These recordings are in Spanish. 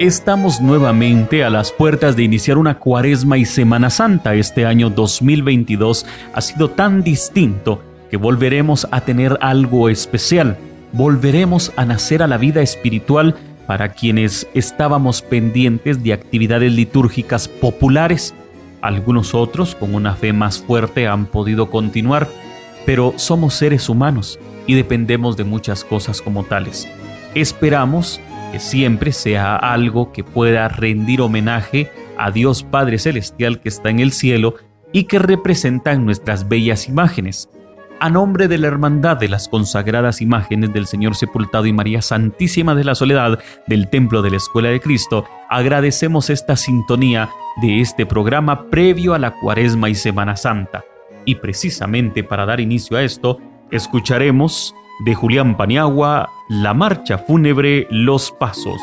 Estamos nuevamente a las puertas de iniciar una cuaresma y Semana Santa. Este año 2022 ha sido tan distinto que volveremos a tener algo especial. Volveremos a nacer a la vida espiritual para quienes estábamos pendientes de actividades litúrgicas populares. Algunos otros, con una fe más fuerte, han podido continuar, pero somos seres humanos y dependemos de muchas cosas como tales. Esperamos que siempre sea algo que pueda rendir homenaje a Dios Padre Celestial que está en el cielo y que representan nuestras bellas imágenes. A nombre de la Hermandad de las consagradas imágenes del Señor Sepultado y María Santísima de la Soledad del Templo de la Escuela de Cristo, agradecemos esta sintonía de este programa previo a la Cuaresma y Semana Santa. Y precisamente para dar inicio a esto, escucharemos de Julián Paniagua, La Marcha Fúnebre Los Pasos.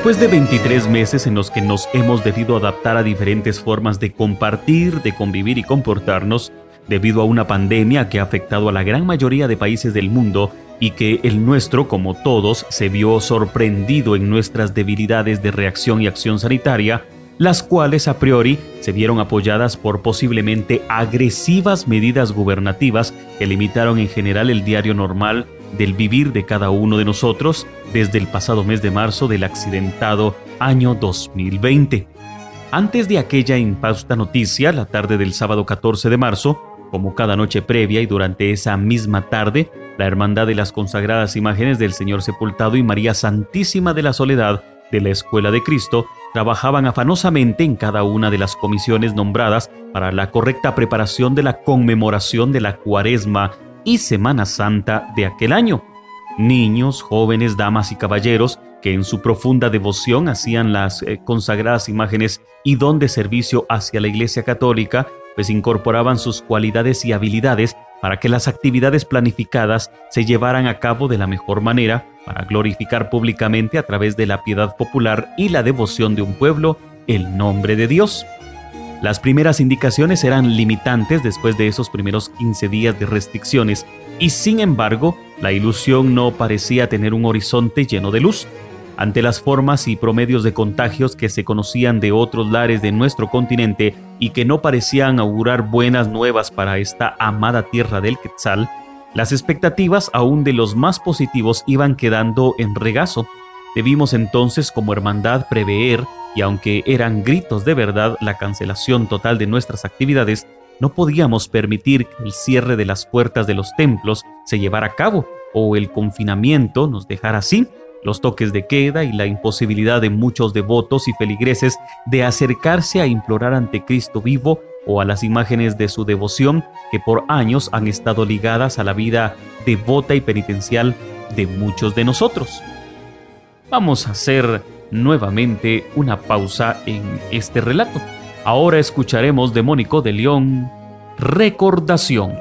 Después de 23 meses en los que nos hemos debido adaptar a diferentes formas de compartir, de convivir y comportarnos, debido a una pandemia que ha afectado a la gran mayoría de países del mundo y que el nuestro, como todos, se vio sorprendido en nuestras debilidades de reacción y acción sanitaria, las cuales a priori se vieron apoyadas por posiblemente agresivas medidas gubernativas que limitaron en general el diario normal del vivir de cada uno de nosotros desde el pasado mes de marzo del accidentado año 2020. Antes de aquella impausta noticia, la tarde del sábado 14 de marzo, como cada noche previa y durante esa misma tarde, la Hermandad de las Consagradas Imágenes del Señor Sepultado y María Santísima de la Soledad de la Escuela de Cristo trabajaban afanosamente en cada una de las comisiones nombradas para la correcta preparación de la conmemoración de la Cuaresma y Semana Santa de aquel año. Niños, jóvenes, damas y caballeros que en su profunda devoción hacían las eh, consagradas imágenes y don de servicio hacia la Iglesia Católica, pues incorporaban sus cualidades y habilidades para que las actividades planificadas se llevaran a cabo de la mejor manera para glorificar públicamente a través de la piedad popular y la devoción de un pueblo el nombre de Dios. Las primeras indicaciones eran limitantes después de esos primeros 15 días de restricciones y sin embargo la ilusión no parecía tener un horizonte lleno de luz. Ante las formas y promedios de contagios que se conocían de otros lares de nuestro continente y que no parecían augurar buenas nuevas para esta amada tierra del Quetzal, las expectativas aún de los más positivos iban quedando en regazo. Debimos entonces como hermandad prever y aunque eran gritos de verdad la cancelación total de nuestras actividades, no podíamos permitir que el cierre de las puertas de los templos se llevara a cabo o el confinamiento nos dejara así, los toques de queda y la imposibilidad de muchos devotos y feligreses de acercarse a implorar ante Cristo vivo o a las imágenes de su devoción que por años han estado ligadas a la vida devota y penitencial de muchos de nosotros. Vamos a hacer nuevamente una pausa en este relato. Ahora escucharemos de Mónico de León, Recordación.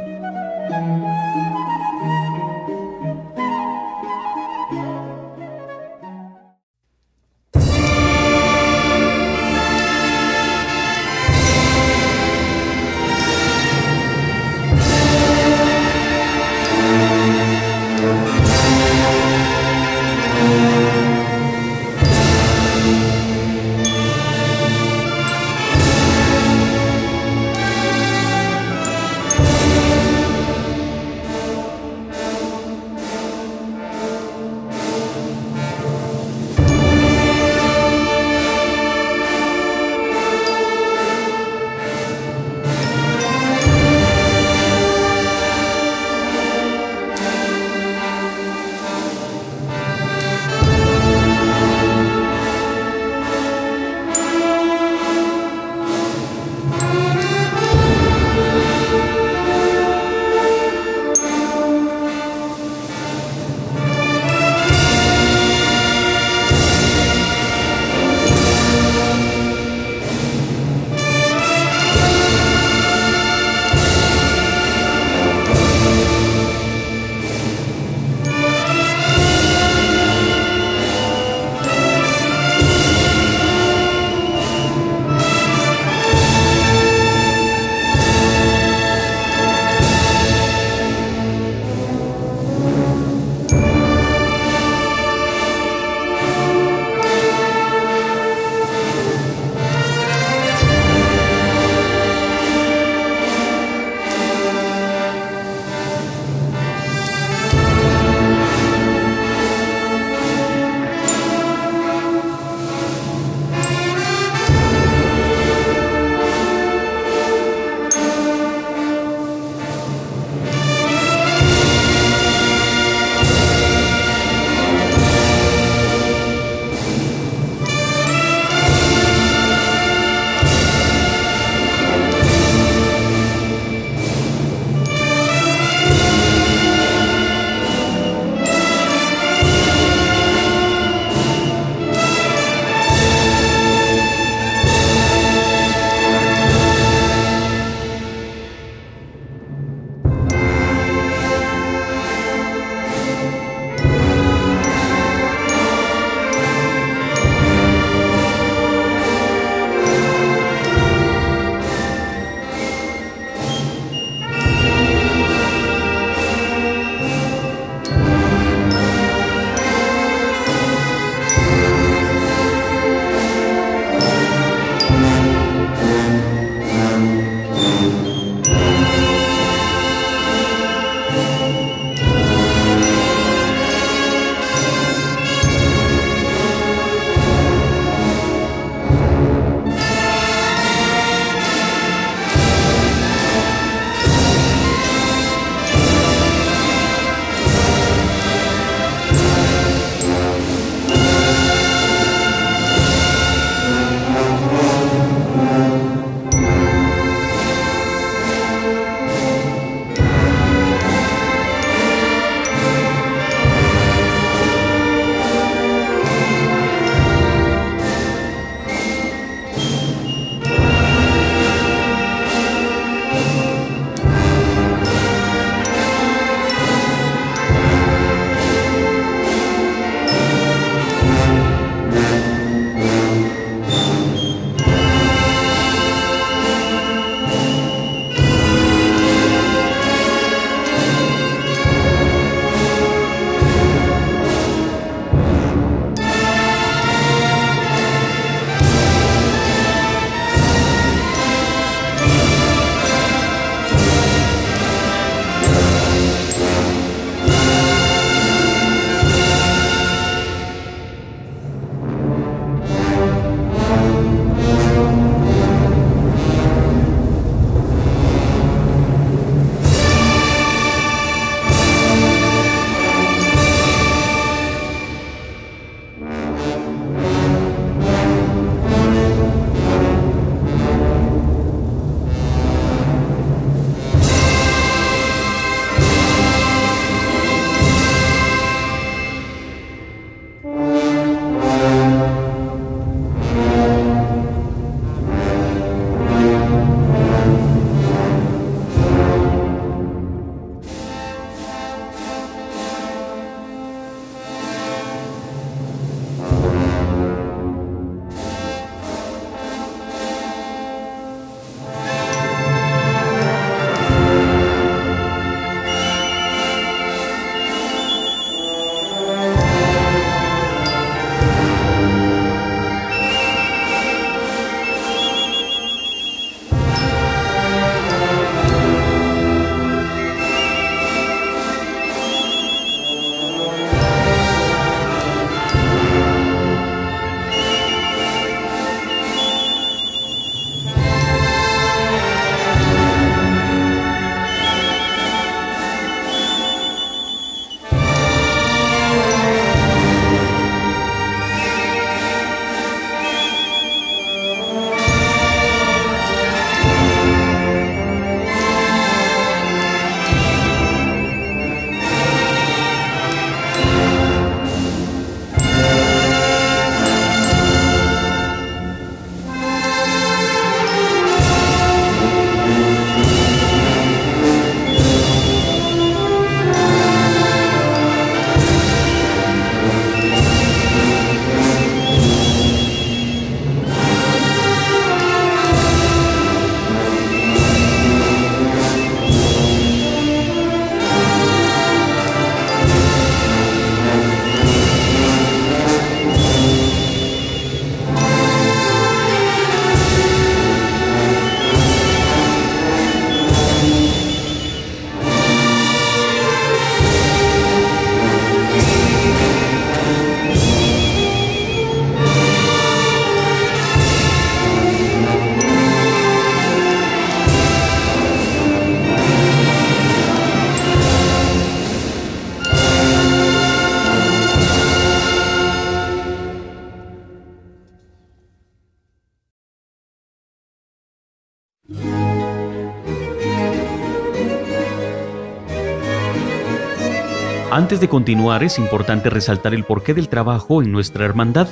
Antes de continuar, es importante resaltar el porqué del trabajo en nuestra hermandad.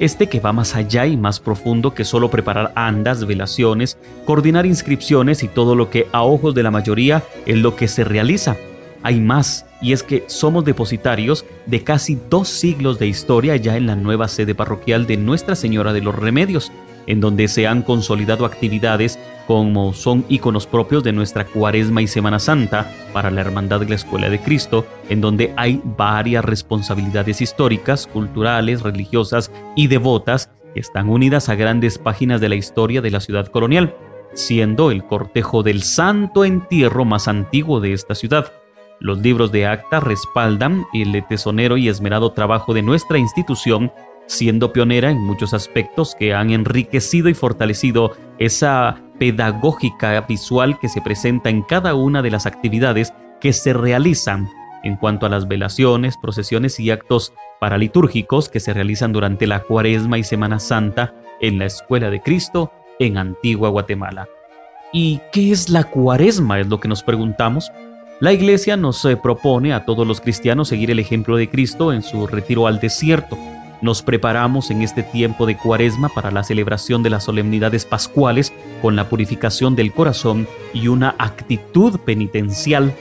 Este que va más allá y más profundo que solo preparar andas, velaciones, coordinar inscripciones y todo lo que a ojos de la mayoría es lo que se realiza. Hay más, y es que somos depositarios de casi dos siglos de historia ya en la nueva sede parroquial de Nuestra Señora de los Remedios, en donde se han consolidado actividades como son íconos propios de nuestra Cuaresma y Semana Santa para la Hermandad de la Escuela de Cristo, en donde hay varias responsabilidades históricas, culturales, religiosas y devotas que están unidas a grandes páginas de la historia de la ciudad colonial, siendo el cortejo del Santo Entierro más antiguo de esta ciudad. Los libros de acta respaldan el tesonero y esmerado trabajo de nuestra institución, siendo pionera en muchos aspectos que han enriquecido y fortalecido esa pedagógica visual que se presenta en cada una de las actividades que se realizan en cuanto a las velaciones, procesiones y actos paralitúrgicos que se realizan durante la Cuaresma y Semana Santa en la Escuela de Cristo en Antigua Guatemala. ¿Y qué es la Cuaresma? Es lo que nos preguntamos. La iglesia nos eh, propone a todos los cristianos seguir el ejemplo de Cristo en su retiro al desierto. Nos preparamos en este tiempo de cuaresma para la celebración de las solemnidades pascuales con la purificación del corazón y una actitud penitencial.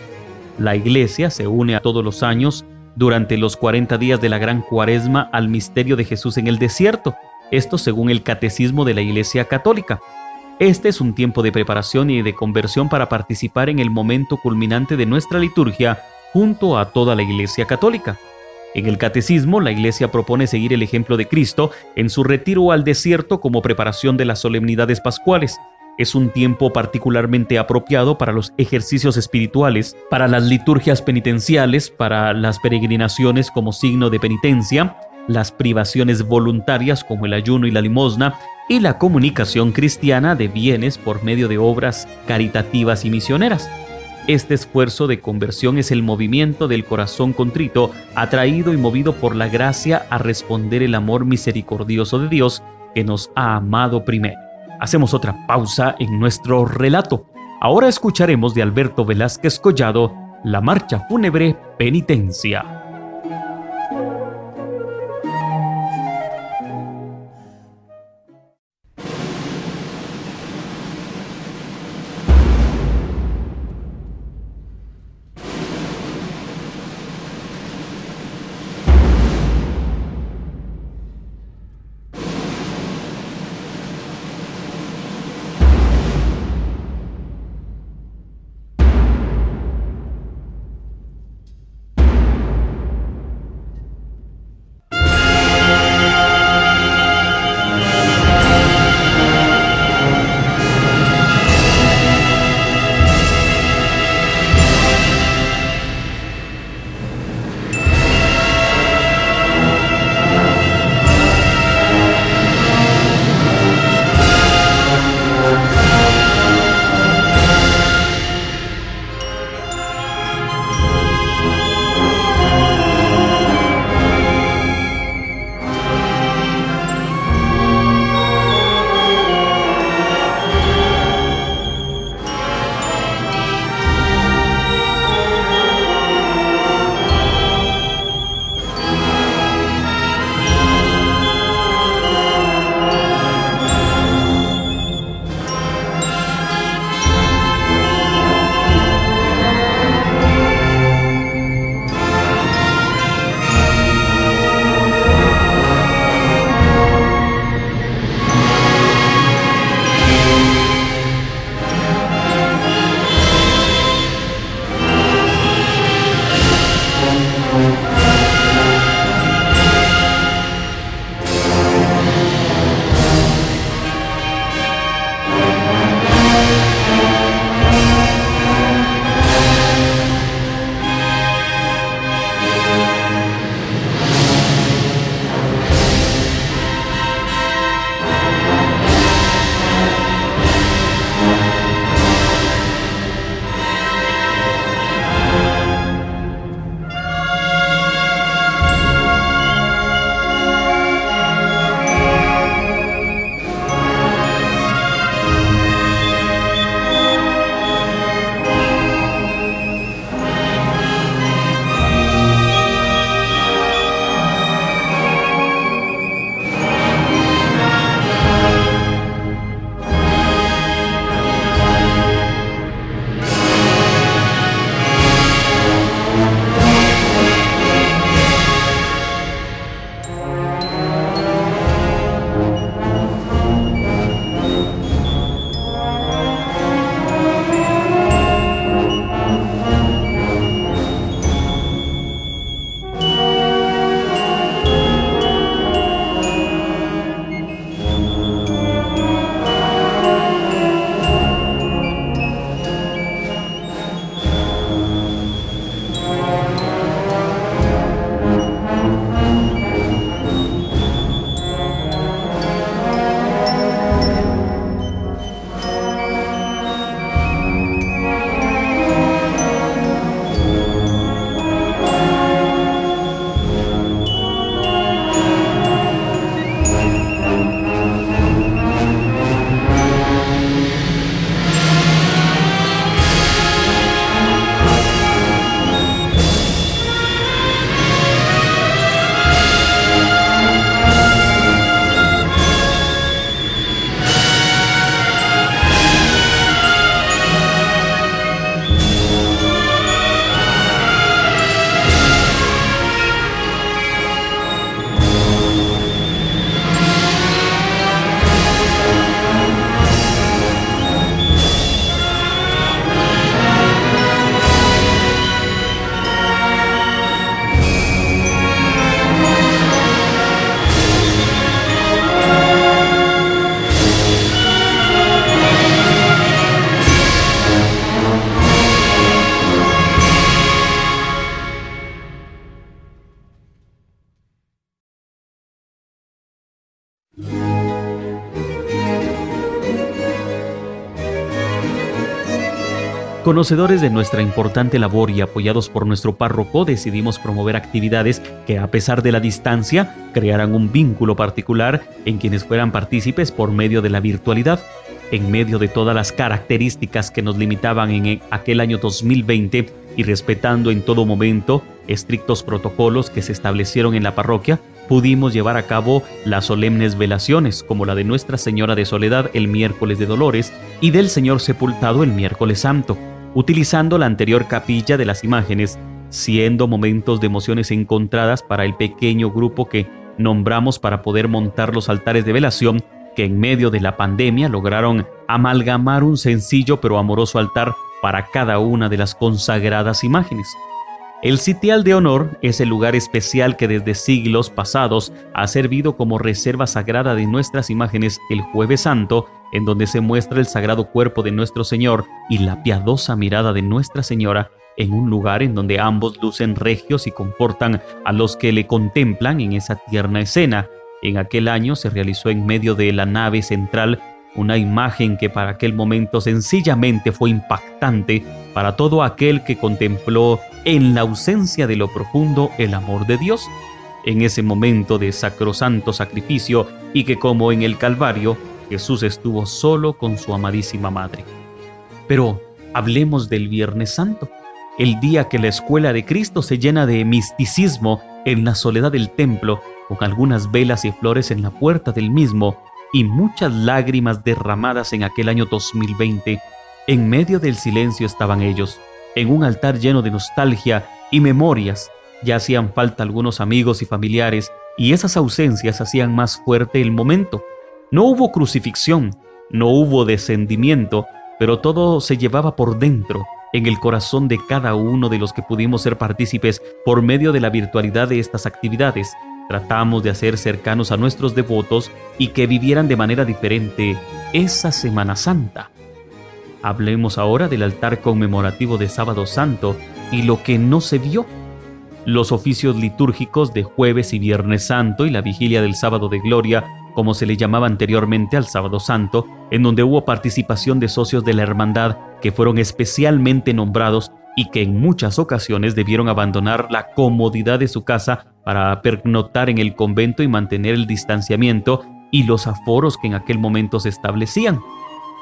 La iglesia se une a todos los años durante los 40 días de la gran cuaresma al misterio de Jesús en el desierto, esto según el catecismo de la iglesia católica. Este es un tiempo de preparación y de conversión para participar en el momento culminante de nuestra liturgia junto a toda la Iglesia Católica. En el Catecismo, la Iglesia propone seguir el ejemplo de Cristo en su retiro al desierto como preparación de las solemnidades pascuales. Es un tiempo particularmente apropiado para los ejercicios espirituales, para las liturgias penitenciales, para las peregrinaciones como signo de penitencia, las privaciones voluntarias como el ayuno y la limosna, y la comunicación cristiana de bienes por medio de obras caritativas y misioneras. Este esfuerzo de conversión es el movimiento del corazón contrito, atraído y movido por la gracia a responder el amor misericordioso de Dios que nos ha amado primero. Hacemos otra pausa en nuestro relato. Ahora escucharemos de Alberto Velázquez Collado la marcha fúnebre Penitencia. Conocedores de nuestra importante labor y apoyados por nuestro párroco, decidimos promover actividades que, a pesar de la distancia, crearan un vínculo particular en quienes fueran partícipes por medio de la virtualidad. En medio de todas las características que nos limitaban en aquel año 2020 y respetando en todo momento estrictos protocolos que se establecieron en la parroquia, pudimos llevar a cabo las solemnes velaciones, como la de Nuestra Señora de Soledad el miércoles de Dolores y del Señor sepultado el miércoles santo utilizando la anterior capilla de las imágenes, siendo momentos de emociones encontradas para el pequeño grupo que nombramos para poder montar los altares de velación que en medio de la pandemia lograron amalgamar un sencillo pero amoroso altar para cada una de las consagradas imágenes. El sitial de honor es el lugar especial que desde siglos pasados ha servido como reserva sagrada de nuestras imágenes el jueves santo, en donde se muestra el sagrado cuerpo de nuestro Señor y la piadosa mirada de Nuestra Señora en un lugar en donde ambos lucen regios y confortan a los que le contemplan en esa tierna escena. En aquel año se realizó en medio de la nave central una imagen que para aquel momento sencillamente fue impactante para todo aquel que contempló en la ausencia de lo profundo el amor de Dios, en ese momento de sacrosanto sacrificio y que como en el Calvario, Jesús estuvo solo con su amadísima madre. Pero hablemos del Viernes Santo, el día que la escuela de Cristo se llena de misticismo en la soledad del templo, con algunas velas y flores en la puerta del mismo, y muchas lágrimas derramadas en aquel año 2020, en medio del silencio estaban ellos, en un altar lleno de nostalgia y memorias. Ya hacían falta algunos amigos y familiares, y esas ausencias hacían más fuerte el momento. No hubo crucifixión, no hubo descendimiento, pero todo se llevaba por dentro, en el corazón de cada uno de los que pudimos ser partícipes por medio de la virtualidad de estas actividades, Tratamos de hacer cercanos a nuestros devotos y que vivieran de manera diferente esa Semana Santa. Hablemos ahora del altar conmemorativo de Sábado Santo y lo que no se vio. Los oficios litúrgicos de jueves y viernes santo y la vigilia del sábado de gloria, como se le llamaba anteriormente al sábado santo, en donde hubo participación de socios de la hermandad que fueron especialmente nombrados y que en muchas ocasiones debieron abandonar la comodidad de su casa para pernoctar en el convento y mantener el distanciamiento y los aforos que en aquel momento se establecían.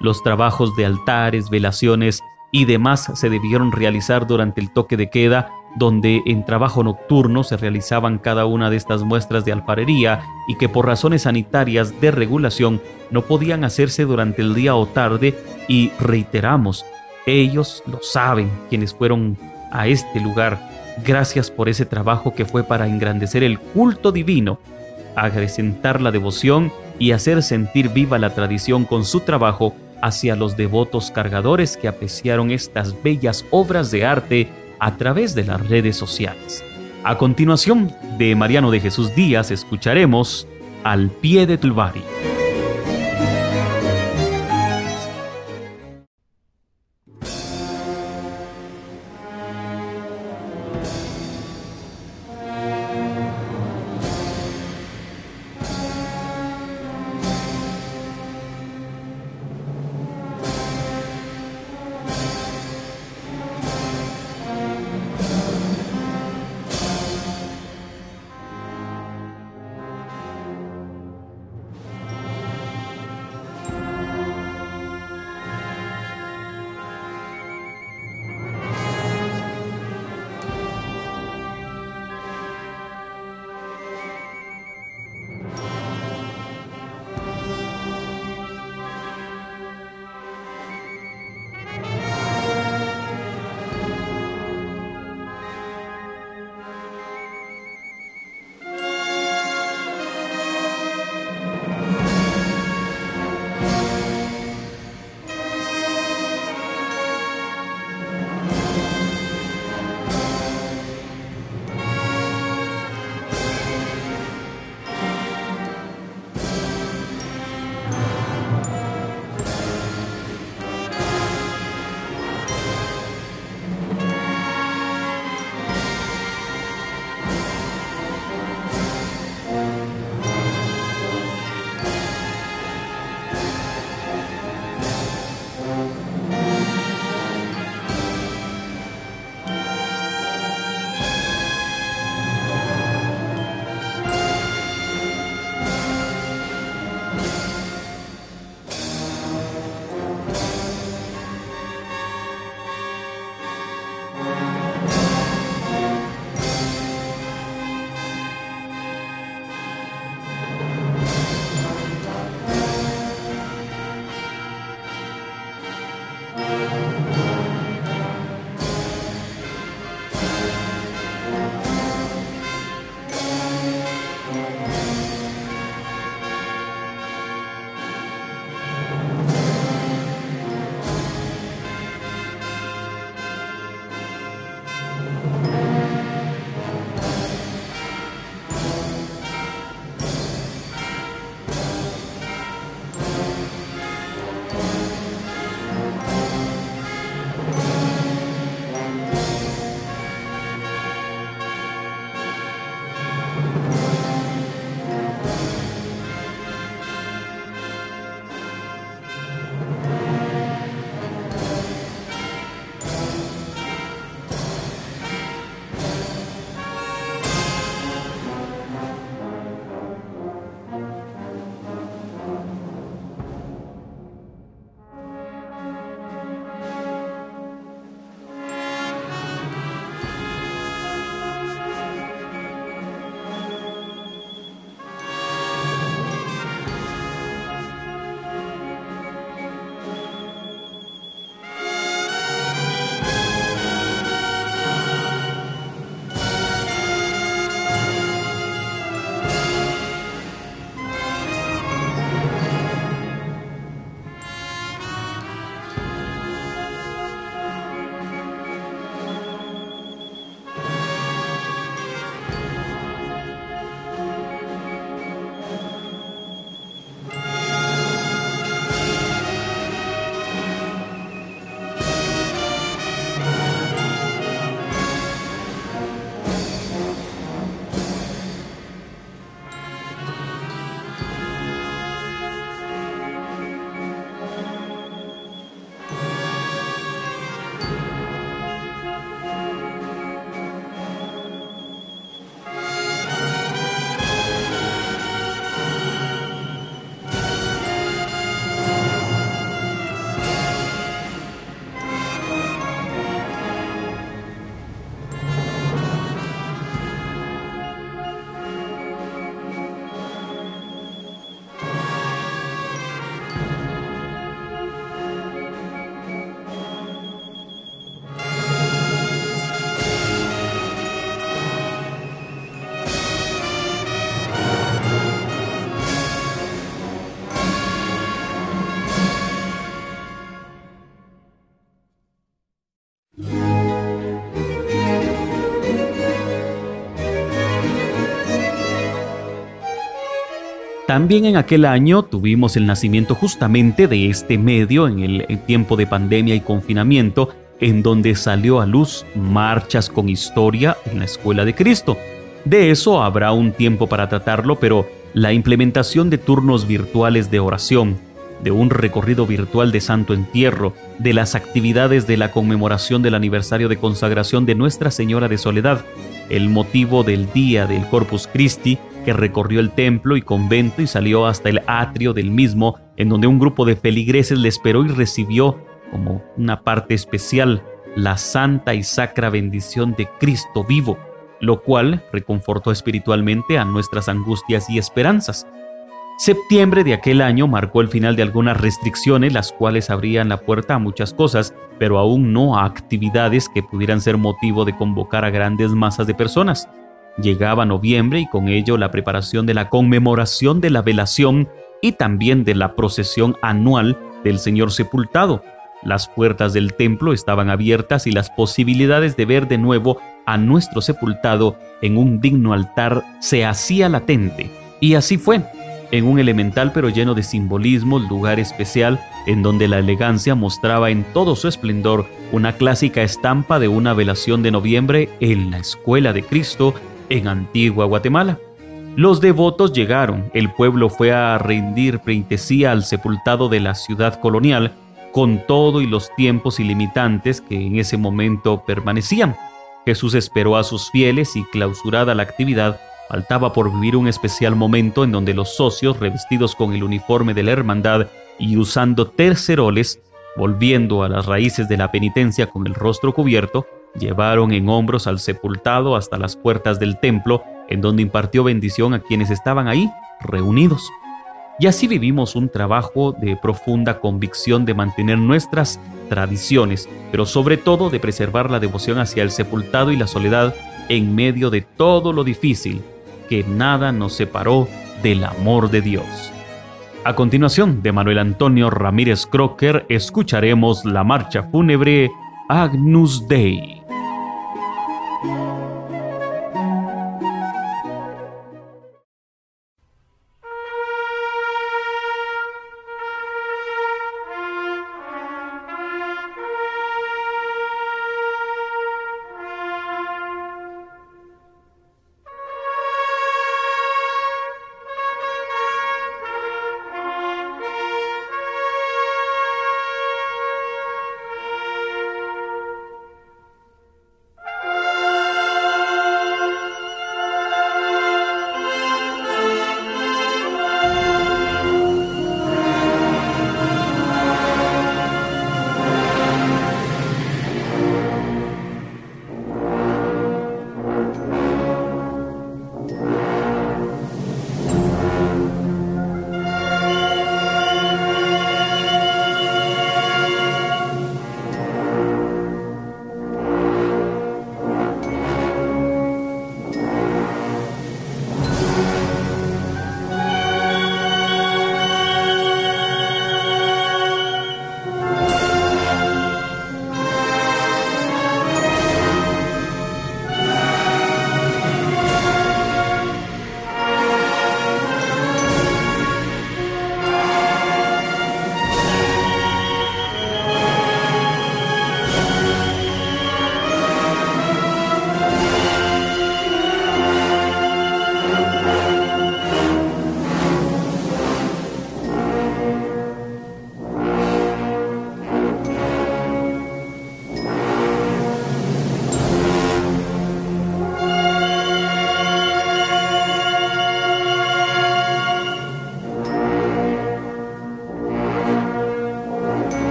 Los trabajos de altares, velaciones y demás se debieron realizar durante el toque de queda, donde en trabajo nocturno se realizaban cada una de estas muestras de alfarería y que por razones sanitarias de regulación no podían hacerse durante el día o tarde y reiteramos, ellos lo saben, quienes fueron a este lugar. Gracias por ese trabajo que fue para engrandecer el culto divino, acrecentar la devoción y hacer sentir viva la tradición con su trabajo hacia los devotos cargadores que apreciaron estas bellas obras de arte a través de las redes sociales. A continuación, de Mariano de Jesús Díaz escucharemos Al pie de Tulvari. También en aquel año tuvimos el nacimiento justamente de este medio en el tiempo de pandemia y confinamiento, en donde salió a luz Marchas con Historia en la Escuela de Cristo. De eso habrá un tiempo para tratarlo, pero la implementación de turnos virtuales de oración, de un recorrido virtual de Santo Entierro, de las actividades de la conmemoración del aniversario de consagración de Nuestra Señora de Soledad, el motivo del día del Corpus Christi, que recorrió el templo y convento y salió hasta el atrio del mismo, en donde un grupo de feligreses le esperó y recibió, como una parte especial, la santa y sacra bendición de Cristo vivo, lo cual reconfortó espiritualmente a nuestras angustias y esperanzas. Septiembre de aquel año marcó el final de algunas restricciones, las cuales abrían la puerta a muchas cosas, pero aún no a actividades que pudieran ser motivo de convocar a grandes masas de personas. Llegaba noviembre y con ello la preparación de la conmemoración de la velación y también de la procesión anual del Señor sepultado. Las puertas del templo estaban abiertas y las posibilidades de ver de nuevo a nuestro sepultado en un digno altar se hacía latente. Y así fue en un elemental pero lleno de simbolismo, lugar especial en donde la elegancia mostraba en todo su esplendor una clásica estampa de una velación de noviembre en la Escuela de Cristo en Antigua Guatemala. Los devotos llegaron, el pueblo fue a rendir pleitesía al sepultado de la ciudad colonial, con todo y los tiempos ilimitantes que en ese momento permanecían. Jesús esperó a sus fieles y clausurada la actividad, Faltaba por vivir un especial momento en donde los socios, revestidos con el uniforme de la hermandad y usando terceroles, volviendo a las raíces de la penitencia con el rostro cubierto, llevaron en hombros al sepultado hasta las puertas del templo, en donde impartió bendición a quienes estaban ahí reunidos. Y así vivimos un trabajo de profunda convicción de mantener nuestras tradiciones, pero sobre todo de preservar la devoción hacia el sepultado y la soledad en medio de todo lo difícil que nada nos separó del amor de Dios. A continuación, de Manuel Antonio Ramírez Crocker, escucharemos la marcha fúnebre Agnus Dei.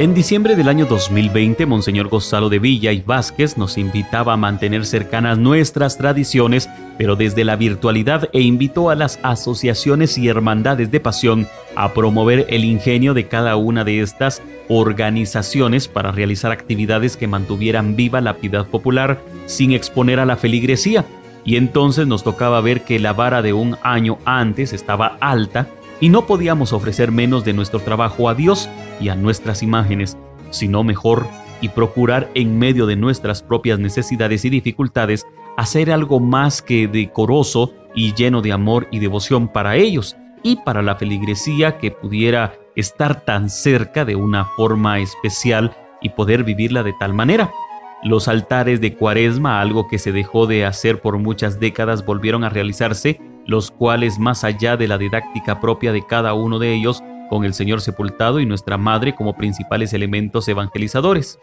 En diciembre del año 2020, Monseñor Gonzalo de Villa y Vázquez nos invitaba a mantener cercanas nuestras tradiciones, pero desde la virtualidad e invitó a las asociaciones y hermandades de pasión a promover el ingenio de cada una de estas organizaciones para realizar actividades que mantuvieran viva la piedad popular sin exponer a la feligresía. Y entonces nos tocaba ver que la vara de un año antes estaba alta y no podíamos ofrecer menos de nuestro trabajo a Dios y a nuestras imágenes, sino mejor y procurar en medio de nuestras propias necesidades y dificultades hacer algo más que decoroso y lleno de amor y devoción para ellos y para la feligresía que pudiera estar tan cerca de una forma especial y poder vivirla de tal manera. Los altares de cuaresma, algo que se dejó de hacer por muchas décadas, volvieron a realizarse los cuales más allá de la didáctica propia de cada uno de ellos, con el Señor sepultado y nuestra Madre como principales elementos evangelizadores.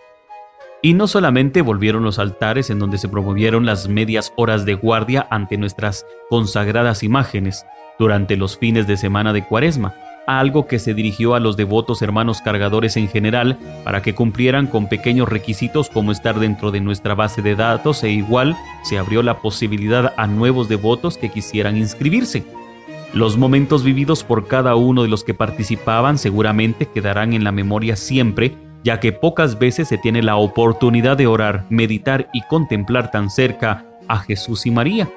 Y no solamente volvieron los altares en donde se promovieron las medias horas de guardia ante nuestras consagradas imágenes durante los fines de semana de Cuaresma, algo que se dirigió a los devotos hermanos cargadores en general para que cumplieran con pequeños requisitos como estar dentro de nuestra base de datos e igual se abrió la posibilidad a nuevos devotos que quisieran inscribirse. Los momentos vividos por cada uno de los que participaban seguramente quedarán en la memoria siempre, ya que pocas veces se tiene la oportunidad de orar, meditar y contemplar tan cerca a Jesús y María.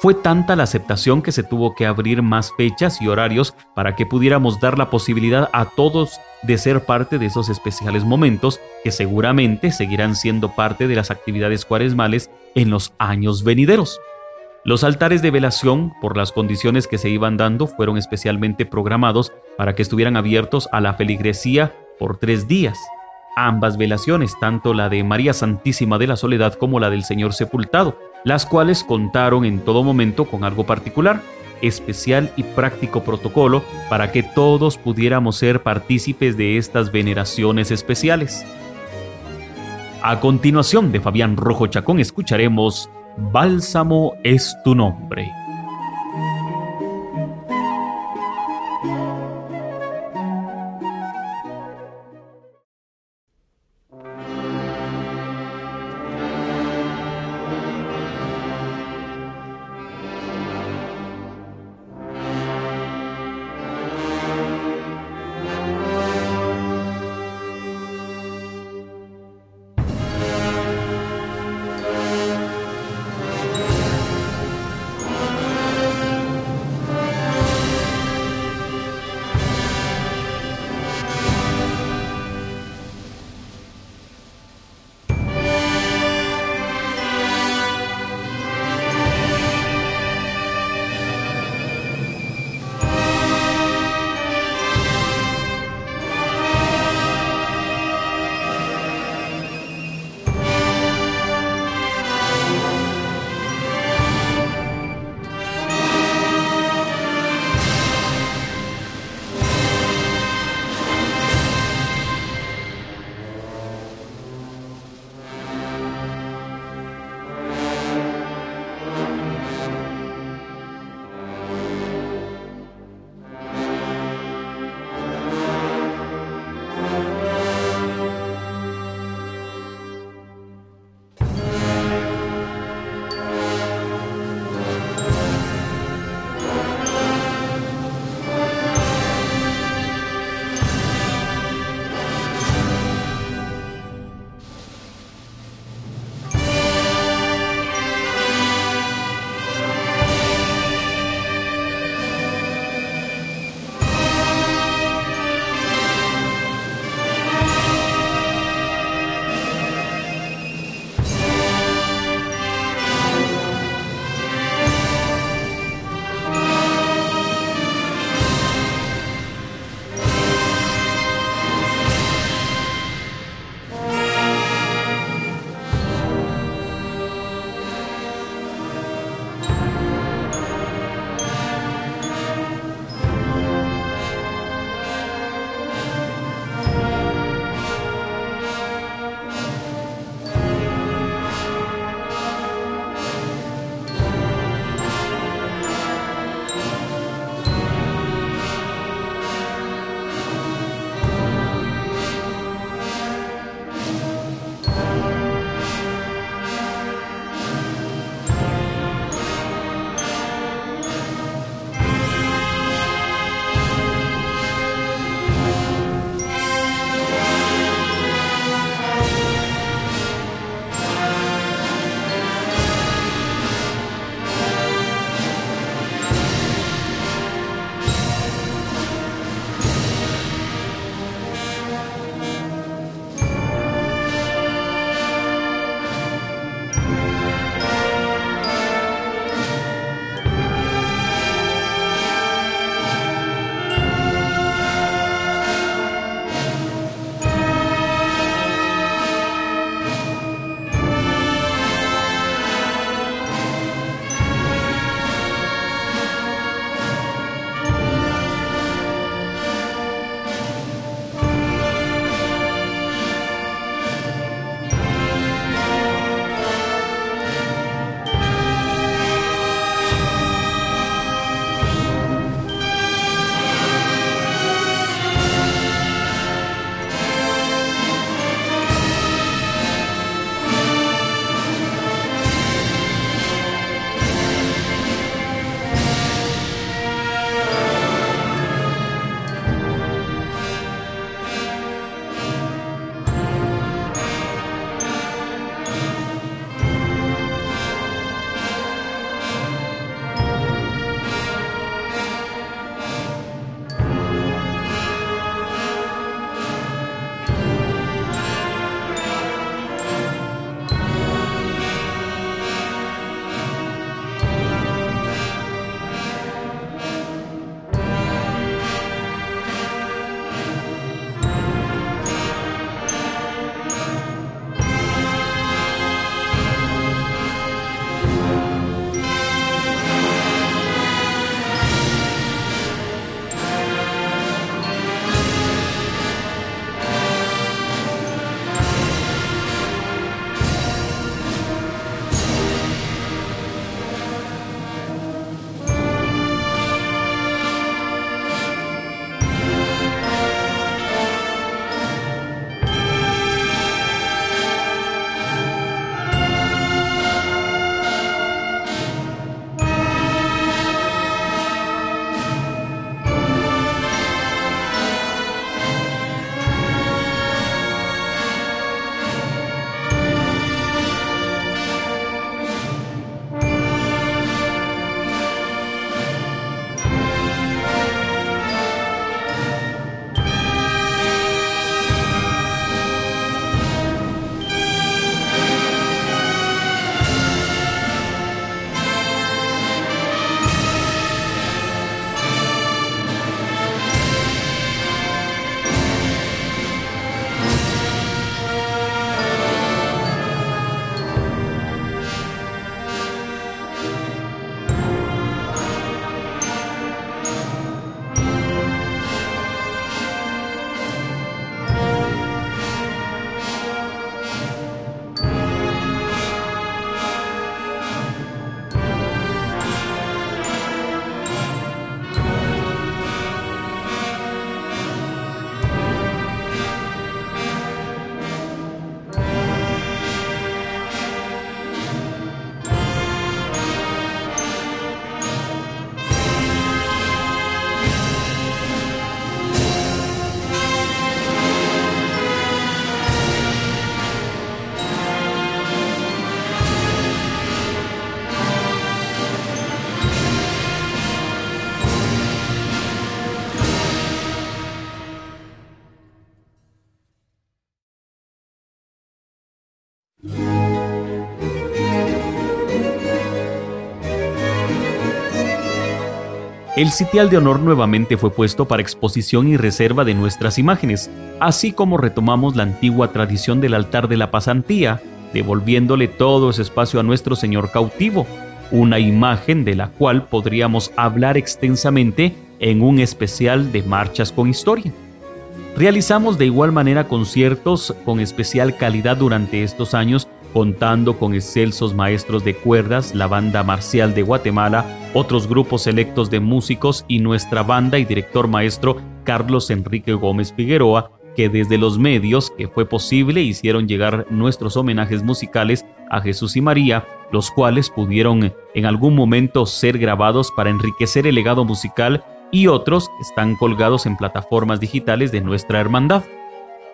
Fue tanta la aceptación que se tuvo que abrir más fechas y horarios para que pudiéramos dar la posibilidad a todos de ser parte de esos especiales momentos que seguramente seguirán siendo parte de las actividades cuaresmales en los años venideros. Los altares de velación, por las condiciones que se iban dando, fueron especialmente programados para que estuvieran abiertos a la feligresía por tres días. Ambas velaciones, tanto la de María Santísima de la Soledad como la del Señor Sepultado, las cuales contaron en todo momento con algo particular, especial y práctico protocolo para que todos pudiéramos ser partícipes de estas veneraciones especiales. A continuación de Fabián Rojo Chacón escucharemos Bálsamo es tu nombre. El sitial de honor nuevamente fue puesto para exposición y reserva de nuestras imágenes, así como retomamos la antigua tradición del altar de la pasantía, devolviéndole todo ese espacio a nuestro Señor cautivo, una imagen de la cual podríamos hablar extensamente en un especial de Marchas con Historia. Realizamos de igual manera conciertos con especial calidad durante estos años contando con excelsos maestros de cuerdas, la banda marcial de Guatemala, otros grupos selectos de músicos y nuestra banda y director maestro Carlos Enrique Gómez Figueroa, que desde los medios que fue posible hicieron llegar nuestros homenajes musicales a Jesús y María, los cuales pudieron en algún momento ser grabados para enriquecer el legado musical y otros están colgados en plataformas digitales de nuestra hermandad.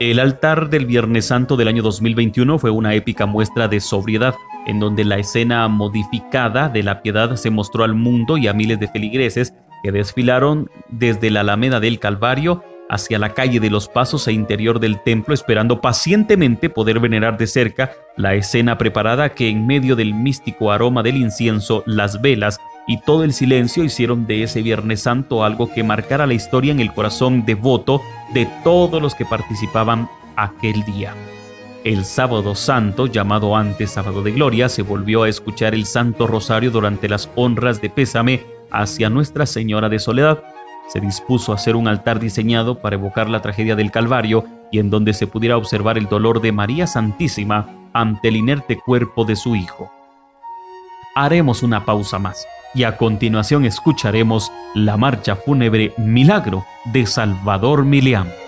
El altar del Viernes Santo del año 2021 fue una épica muestra de sobriedad, en donde la escena modificada de la piedad se mostró al mundo y a miles de feligreses que desfilaron desde la Alameda del Calvario hacia la calle de los Pasos e interior del templo esperando pacientemente poder venerar de cerca la escena preparada que en medio del místico aroma del incienso, las velas y todo el silencio hicieron de ese Viernes Santo algo que marcara la historia en el corazón devoto de todos los que participaban aquel día. El sábado santo, llamado antes sábado de gloria, se volvió a escuchar el Santo Rosario durante las honras de pésame hacia Nuestra Señora de Soledad. Se dispuso a hacer un altar diseñado para evocar la tragedia del Calvario y en donde se pudiera observar el dolor de María Santísima ante el inerte cuerpo de su Hijo. Haremos una pausa más y a continuación escucharemos la marcha fúnebre Milagro de Salvador Milián.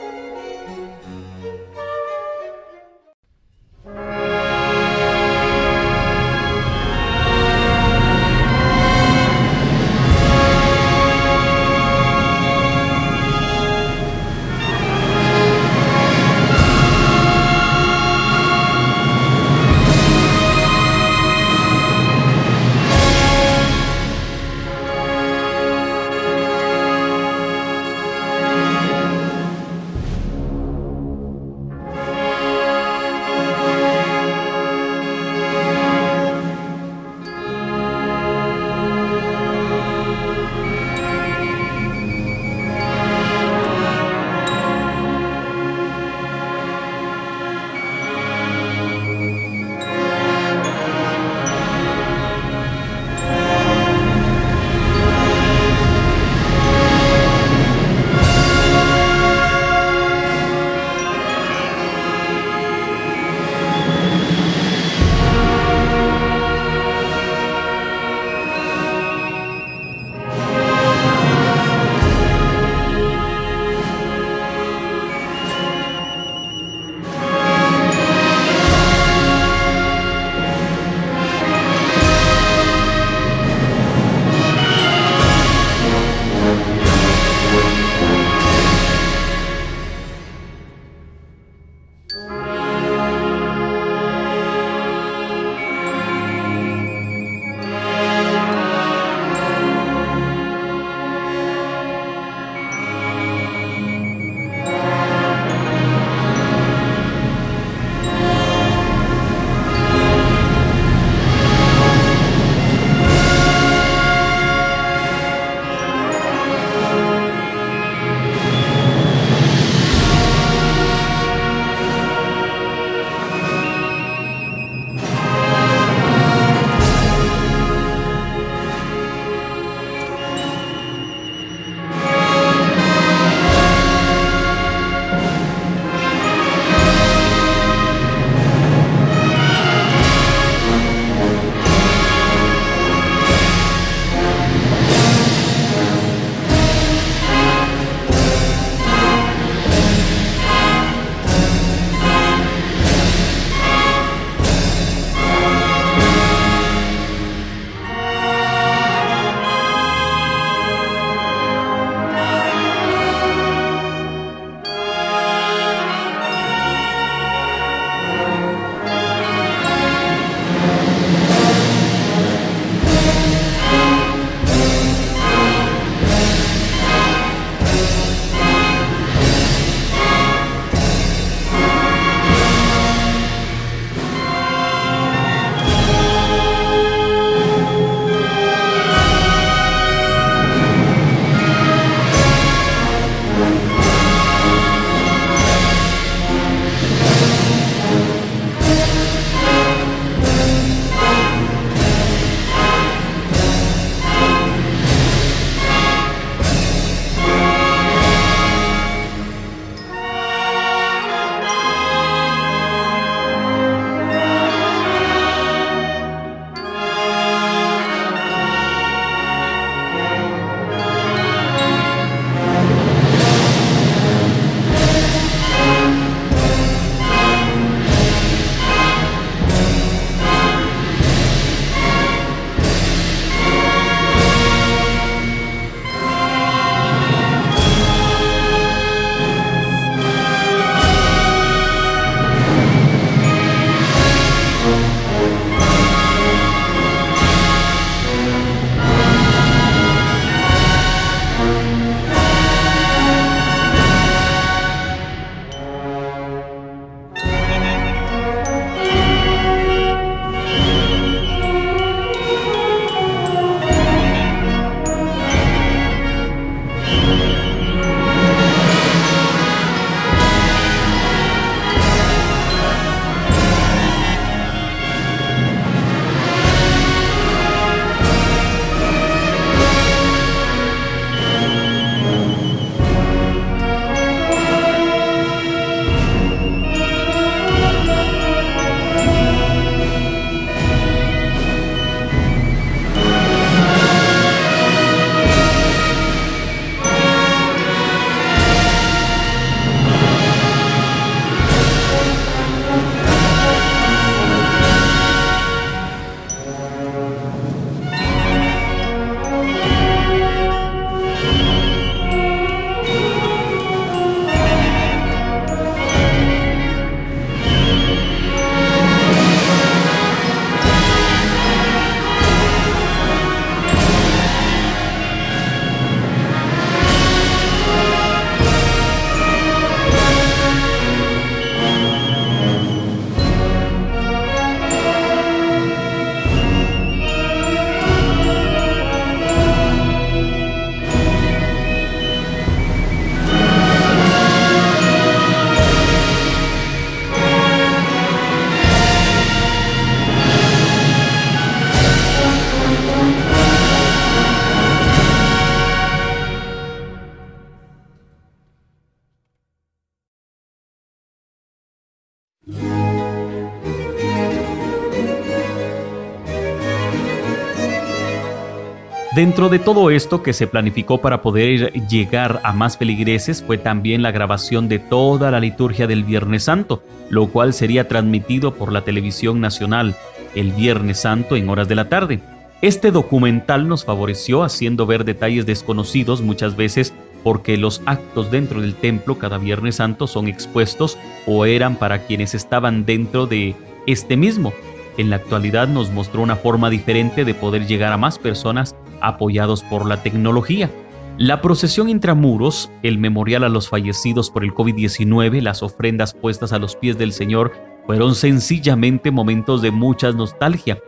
Dentro de todo esto que se planificó para poder llegar a más feligreses fue también la grabación de toda la liturgia del Viernes Santo, lo cual sería transmitido por la televisión nacional el Viernes Santo en horas de la tarde. Este documental nos favoreció haciendo ver detalles desconocidos muchas veces porque los actos dentro del templo cada Viernes Santo son expuestos o eran para quienes estaban dentro de este mismo. En la actualidad nos mostró una forma diferente de poder llegar a más personas apoyados por la tecnología. La procesión intramuros, el memorial a los fallecidos por el COVID-19, las ofrendas puestas a los pies del Señor, fueron sencillamente momentos de mucha nostalgia.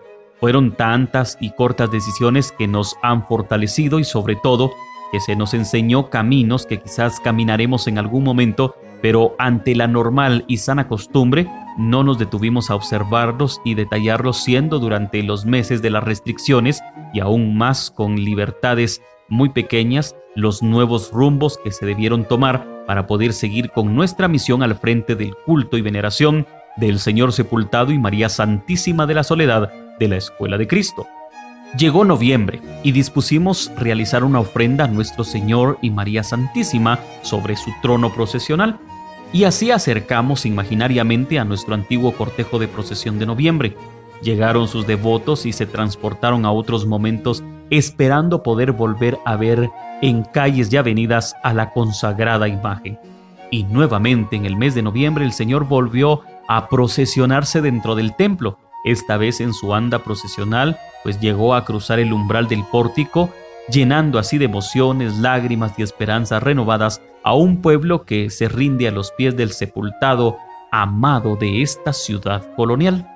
Fueron tantas y cortas decisiones que nos han fortalecido y sobre todo que se nos enseñó caminos que quizás caminaremos en algún momento, pero ante la normal y sana costumbre no nos detuvimos a observarlos y detallarlos siendo durante los meses de las restricciones y aún más con libertades muy pequeñas los nuevos rumbos que se debieron tomar para poder seguir con nuestra misión al frente del culto y veneración del Señor sepultado y María Santísima de la Soledad de la Escuela de Cristo. Llegó noviembre y dispusimos realizar una ofrenda a nuestro Señor y María Santísima sobre su trono procesional y así acercamos imaginariamente a nuestro antiguo cortejo de procesión de noviembre. Llegaron sus devotos y se transportaron a otros momentos esperando poder volver a ver en calles y avenidas a la consagrada imagen. Y nuevamente en el mes de noviembre el Señor volvió a procesionarse dentro del templo, esta vez en su anda procesional, pues llegó a cruzar el umbral del pórtico llenando así de emociones, lágrimas y esperanzas renovadas a un pueblo que se rinde a los pies del sepultado amado de esta ciudad colonial.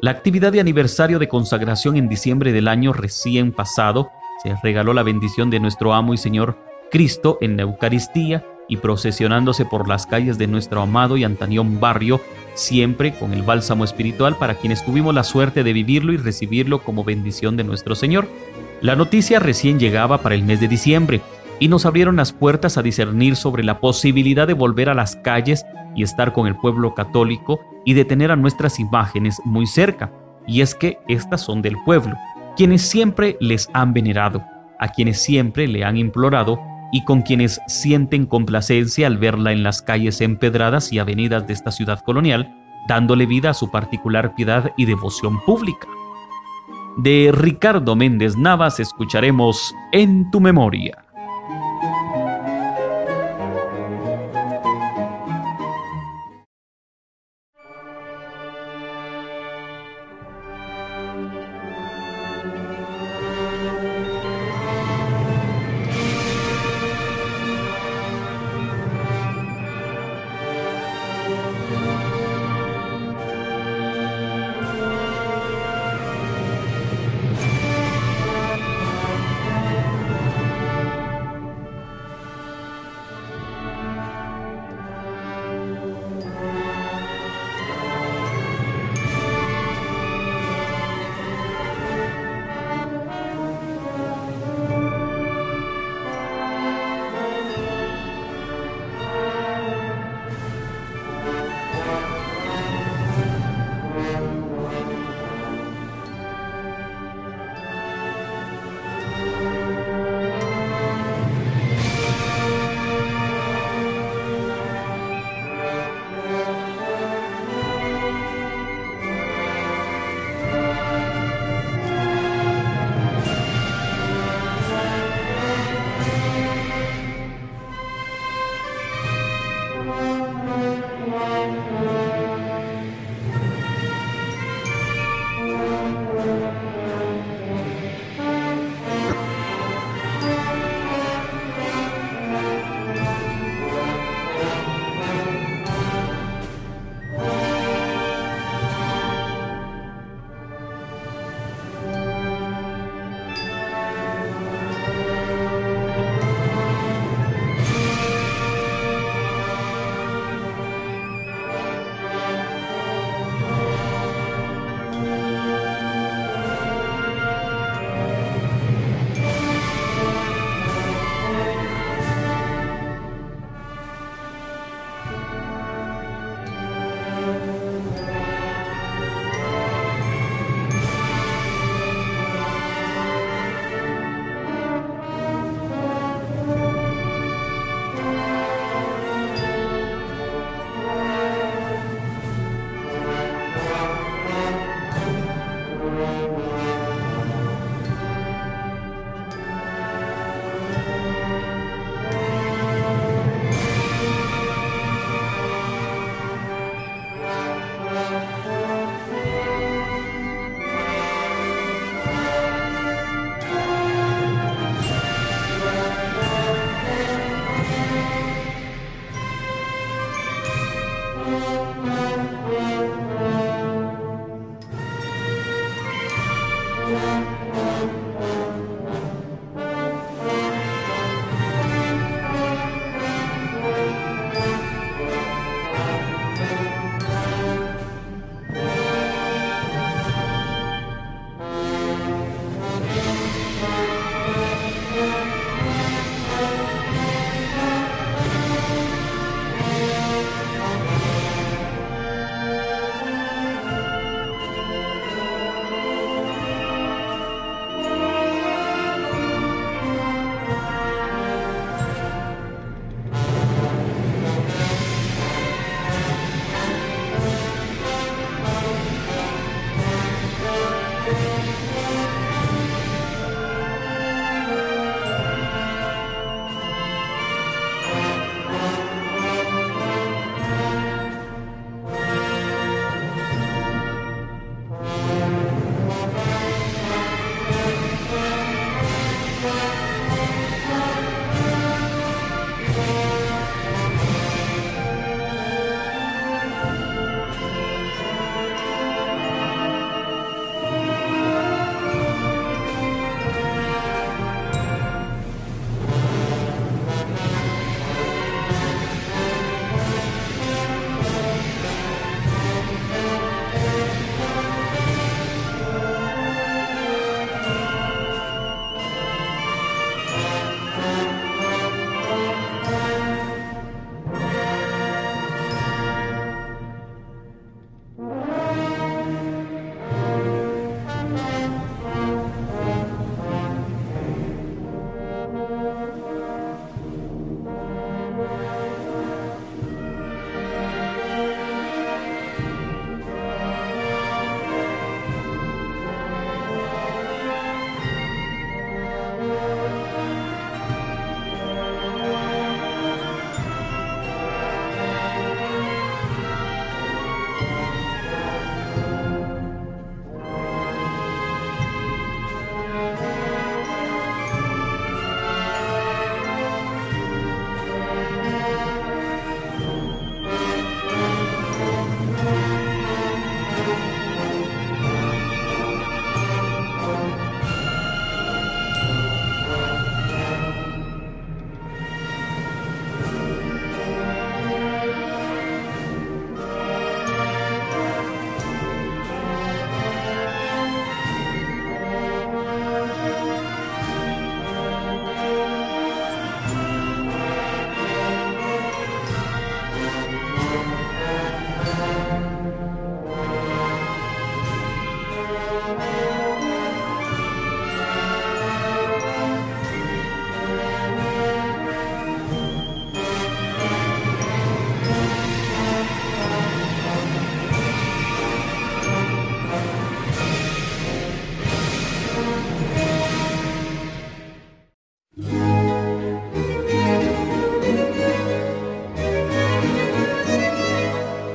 La actividad de aniversario de consagración en diciembre del año recién pasado se regaló la bendición de nuestro amo y Señor Cristo en la Eucaristía y procesionándose por las calles de nuestro amado y antanión barrio, siempre con el bálsamo espiritual para quienes tuvimos la suerte de vivirlo y recibirlo como bendición de nuestro Señor. La noticia recién llegaba para el mes de diciembre y nos abrieron las puertas a discernir sobre la posibilidad de volver a las calles y estar con el pueblo católico y de tener a nuestras imágenes muy cerca. Y es que estas son del pueblo, quienes siempre les han venerado, a quienes siempre le han implorado y con quienes sienten complacencia al verla en las calles empedradas y avenidas de esta ciudad colonial, dándole vida a su particular piedad y devoción pública. De Ricardo Méndez Navas escucharemos En tu memoria.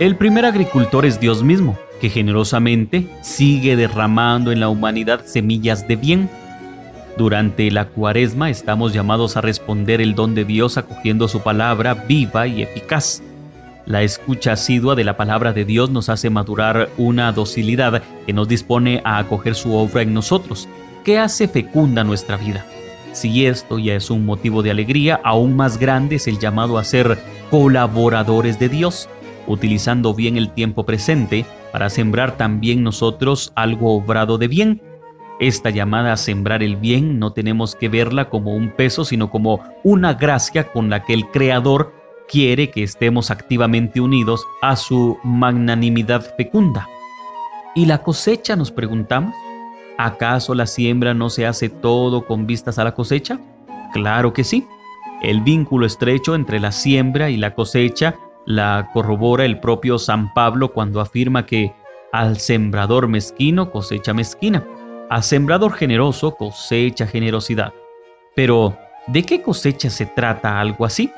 El primer agricultor es Dios mismo, que generosamente sigue derramando en la humanidad semillas de bien. Durante la cuaresma estamos llamados a responder el don de Dios acogiendo su palabra viva y eficaz. La escucha asidua de la palabra de Dios nos hace madurar una docilidad que nos dispone a acoger su obra en nosotros, que hace fecunda nuestra vida. Si esto ya es un motivo de alegría, aún más grande es el llamado a ser colaboradores de Dios, utilizando bien el tiempo presente para sembrar también nosotros algo obrado de bien. Esta llamada a sembrar el bien no tenemos que verla como un peso, sino como una gracia con la que el Creador quiere que estemos activamente unidos a su magnanimidad fecunda. ¿Y la cosecha, nos preguntamos? ¿Acaso la siembra no se hace todo con vistas a la cosecha? Claro que sí. El vínculo estrecho entre la siembra y la cosecha la corrobora el propio San Pablo cuando afirma que al sembrador mezquino cosecha mezquina, al sembrador generoso cosecha generosidad. Pero, ¿de qué cosecha se trata algo así?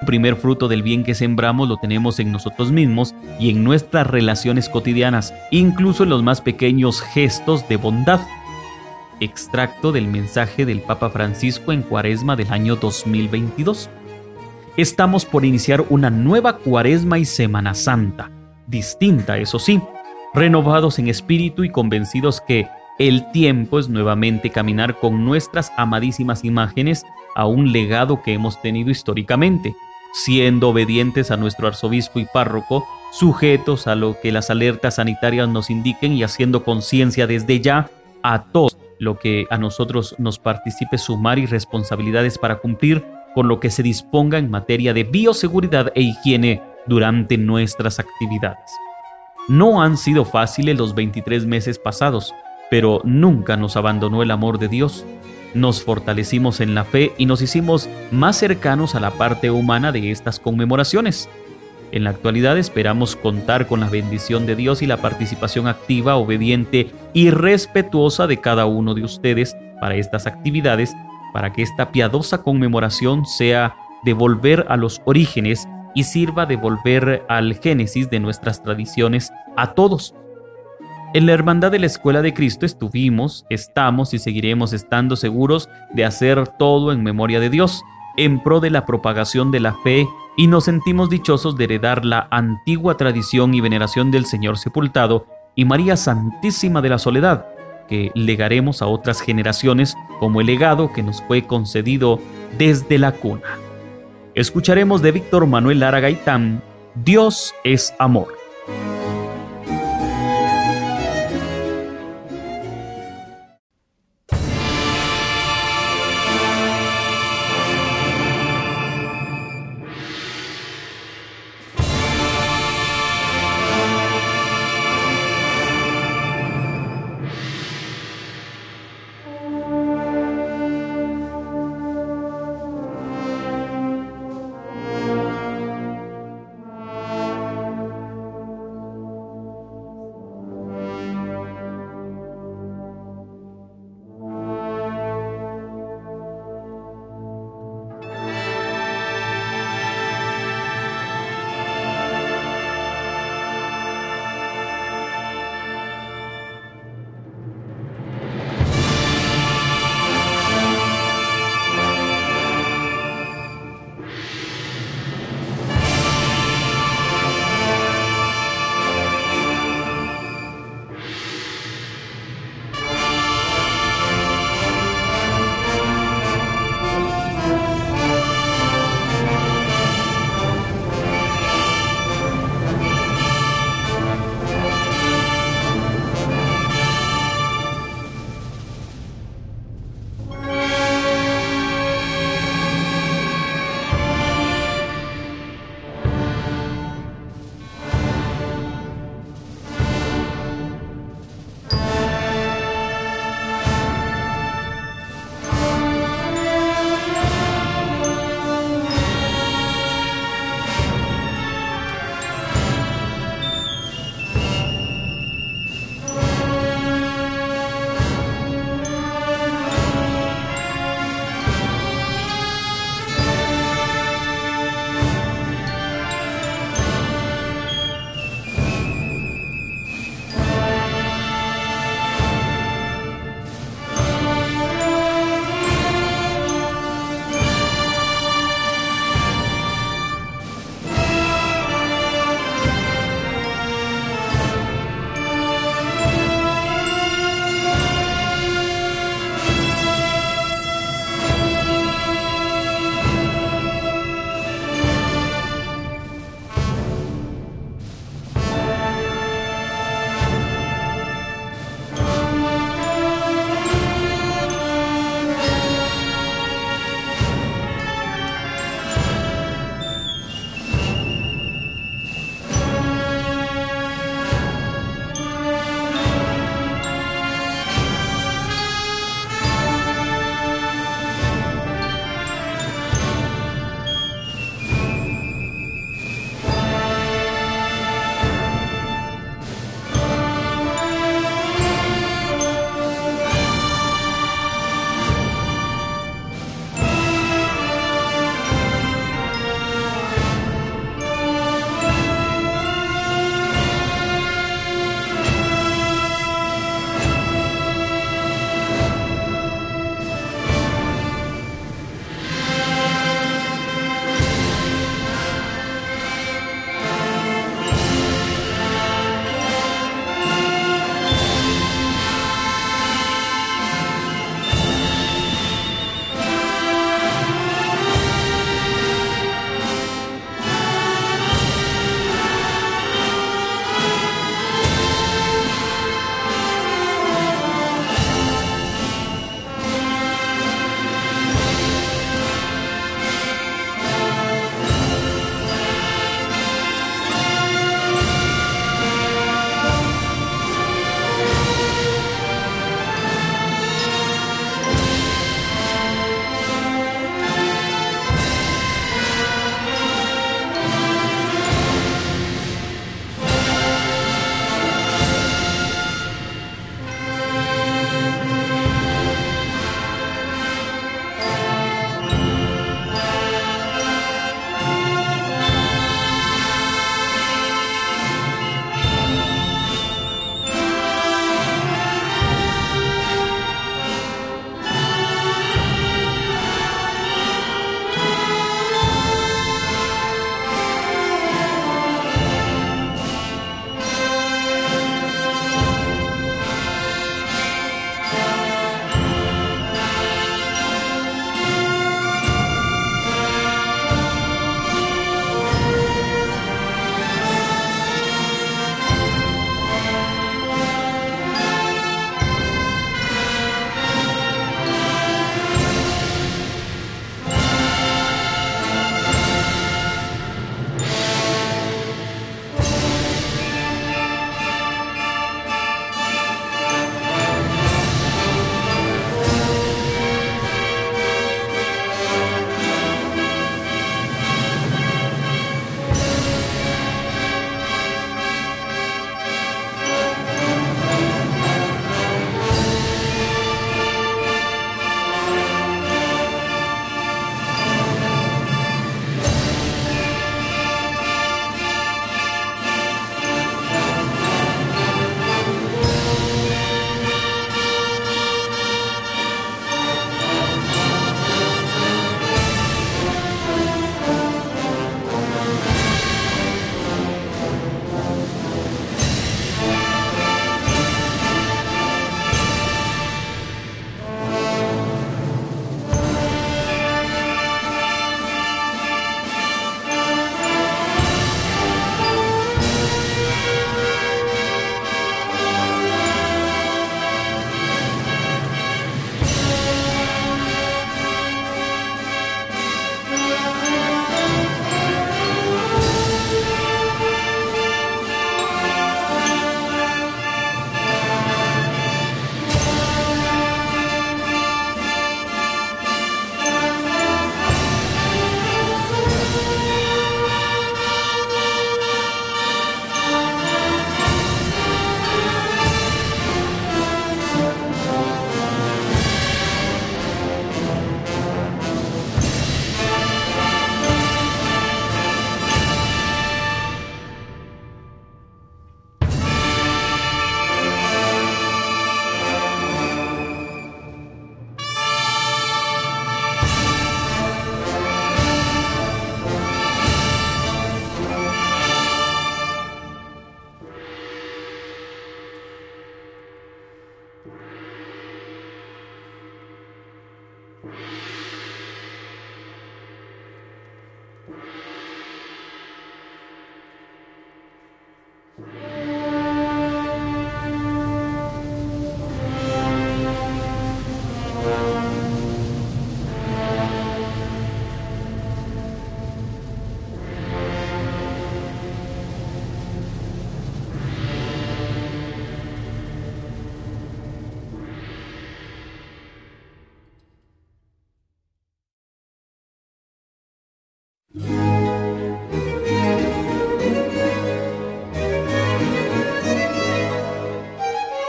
El primer fruto del bien que sembramos lo tenemos en nosotros mismos y en nuestras relaciones cotidianas, incluso en los más pequeños gestos de bondad. Extracto del mensaje del Papa Francisco en Cuaresma del año 2022. Estamos por iniciar una nueva Cuaresma y Semana Santa, distinta, eso sí, renovados en espíritu y convencidos que el tiempo es nuevamente caminar con nuestras amadísimas imágenes a un legado que hemos tenido históricamente, siendo obedientes a nuestro arzobispo y párroco, sujetos a lo que las alertas sanitarias nos indiquen y haciendo conciencia desde ya a todos lo que a nosotros nos participe sumar y responsabilidades para cumplir con lo que se disponga en materia de bioseguridad e higiene durante nuestras actividades. No han sido fáciles los 23 meses pasados, pero nunca nos abandonó el amor de Dios. Nos fortalecimos en la fe y nos hicimos más cercanos a la parte humana de estas conmemoraciones. En la actualidad esperamos contar con la bendición de Dios y la participación activa, obediente y respetuosa de cada uno de ustedes para estas actividades, para que esta piadosa conmemoración sea de volver a los orígenes y sirva de volver al génesis de nuestras tradiciones a todos. En la Hermandad de la Escuela de Cristo estuvimos, estamos y seguiremos estando seguros de hacer todo en memoria de Dios, en pro de la propagación de la fe y nos sentimos dichosos de heredar la antigua tradición y veneración del Señor sepultado y María Santísima de la Soledad, que legaremos a otras generaciones como el legado que nos fue concedido desde la cuna. Escucharemos de Víctor Manuel Lara Gaitán, Dios es amor.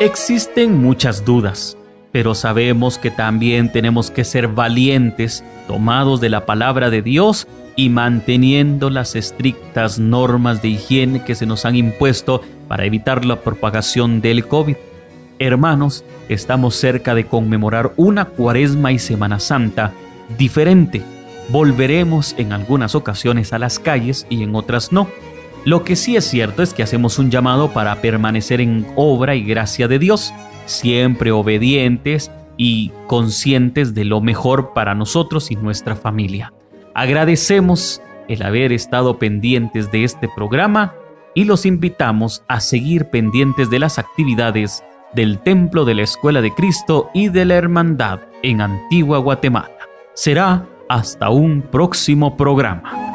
Existen muchas dudas, pero sabemos que también tenemos que ser valientes, tomados de la palabra de Dios y manteniendo las estrictas normas de higiene que se nos han impuesto para evitar la propagación del COVID. Hermanos, estamos cerca de conmemorar una cuaresma y Semana Santa diferente. Volveremos en algunas ocasiones a las calles y en otras no lo que sí es cierto es que hacemos un llamado para permanecer en obra y gracia de Dios, siempre obedientes y conscientes de lo mejor para nosotros y nuestra familia. Agradecemos el haber estado pendientes de este programa y los invitamos a seguir pendientes de las actividades del Templo de la Escuela de Cristo y de la Hermandad en Antigua Guatemala. Será hasta un próximo programa.